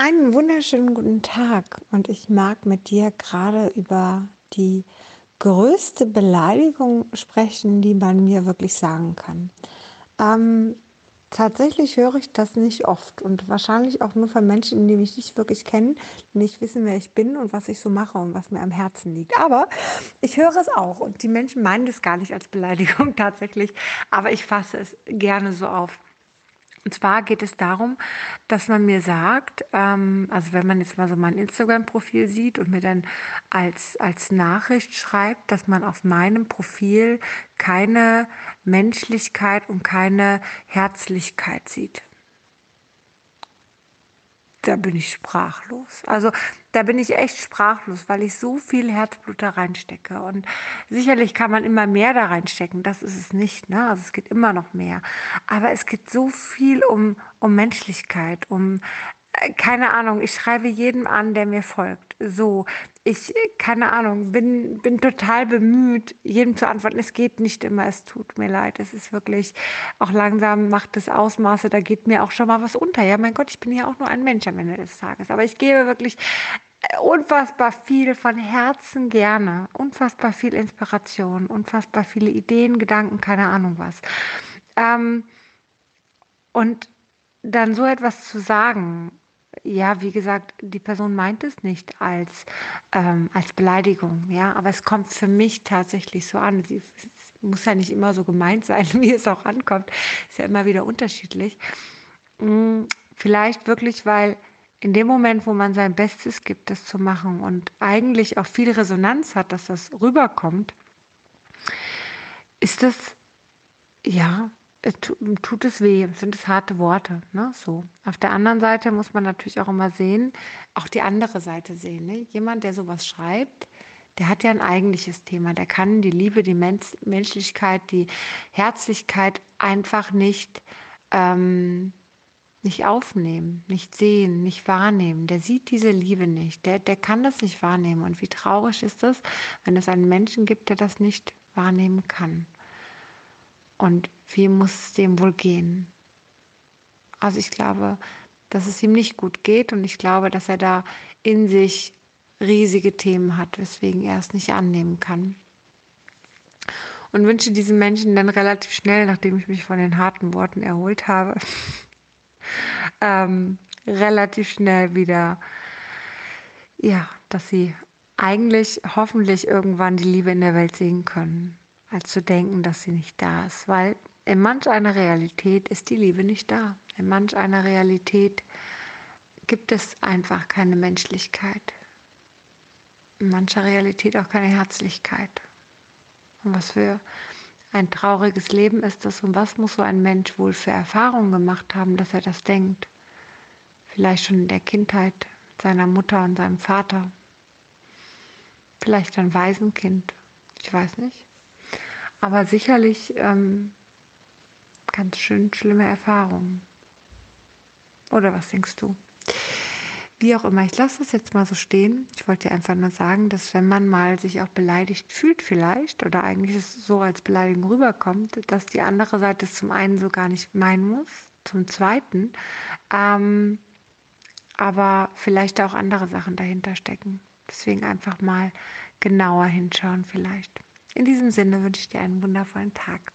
Einen wunderschönen guten Tag und ich mag mit dir gerade über die größte Beleidigung sprechen, die man mir wirklich sagen kann. Ähm, tatsächlich höre ich das nicht oft und wahrscheinlich auch nur von Menschen, die mich nicht wirklich kennen, nicht wissen, wer ich bin und was ich so mache und was mir am Herzen liegt. Aber ich höre es auch und die Menschen meinen das gar nicht als Beleidigung tatsächlich, aber ich fasse es gerne so auf. Und zwar geht es darum, dass man mir sagt, ähm, also wenn man jetzt mal so mein Instagram-Profil sieht und mir dann als, als Nachricht schreibt, dass man auf meinem Profil keine Menschlichkeit und keine Herzlichkeit sieht da bin ich sprachlos. Also da bin ich echt sprachlos, weil ich so viel Herzblut da reinstecke. Und sicherlich kann man immer mehr da reinstecken, das ist es nicht. Ne? Also es geht immer noch mehr. Aber es geht so viel um, um Menschlichkeit, um keine Ahnung, ich schreibe jedem an, der mir folgt. So, ich, keine Ahnung, bin, bin total bemüht, jedem zu antworten. Es geht nicht immer, es tut mir leid. Es ist wirklich, auch langsam macht es Ausmaße, da geht mir auch schon mal was unter. Ja, mein Gott, ich bin ja auch nur ein Mensch am Ende des Tages. Aber ich gebe wirklich unfassbar viel von Herzen gerne, unfassbar viel Inspiration, unfassbar viele Ideen, Gedanken, keine Ahnung was. Ähm, und dann so etwas zu sagen, ja, wie gesagt, die Person meint es nicht als, ähm, als Beleidigung, ja, aber es kommt für mich tatsächlich so an. Sie, es muss ja nicht immer so gemeint sein, wie es auch ankommt. Ist ja immer wieder unterschiedlich. Hm, vielleicht wirklich, weil in dem Moment, wo man sein Bestes gibt, das zu machen und eigentlich auch viel Resonanz hat, dass das rüberkommt, ist das ja tut es weh, sind es harte Worte, ne? So. Auf der anderen Seite muss man natürlich auch immer sehen, auch die andere Seite sehen. Ne? Jemand, der sowas schreibt, der hat ja ein eigentliches Thema. Der kann die Liebe, die Mensch Menschlichkeit, die Herzlichkeit einfach nicht, ähm, nicht aufnehmen, nicht sehen, nicht wahrnehmen. Der sieht diese Liebe nicht. Der, der kann das nicht wahrnehmen. Und wie traurig ist es, wenn es einen Menschen gibt, der das nicht wahrnehmen kann. Und wie muss es dem wohl gehen? Also ich glaube, dass es ihm nicht gut geht und ich glaube, dass er da in sich riesige Themen hat, weswegen er es nicht annehmen kann. Und wünsche diesen Menschen dann relativ schnell, nachdem ich mich von den harten Worten erholt habe, ähm, relativ schnell wieder, ja, dass sie eigentlich hoffentlich irgendwann die Liebe in der Welt sehen können als zu denken, dass sie nicht da ist. Weil in manch einer Realität ist die Liebe nicht da. In manch einer Realität gibt es einfach keine Menschlichkeit. In mancher Realität auch keine Herzlichkeit. Und was für ein trauriges Leben ist das und was muss so ein Mensch wohl für Erfahrungen gemacht haben, dass er das denkt? Vielleicht schon in der Kindheit seiner Mutter und seinem Vater. Vielleicht ein Waisenkind. Ich weiß nicht. Aber sicherlich ähm, ganz schön schlimme Erfahrungen. Oder was denkst du? Wie auch immer, ich lasse das jetzt mal so stehen. Ich wollte dir einfach nur sagen, dass wenn man mal sich auch beleidigt fühlt vielleicht oder eigentlich so als Beleidigung rüberkommt, dass die andere Seite es zum einen so gar nicht meinen muss, zum zweiten, ähm, aber vielleicht auch andere Sachen dahinter stecken. Deswegen einfach mal genauer hinschauen vielleicht. In diesem Sinne wünsche ich dir einen wundervollen Tag.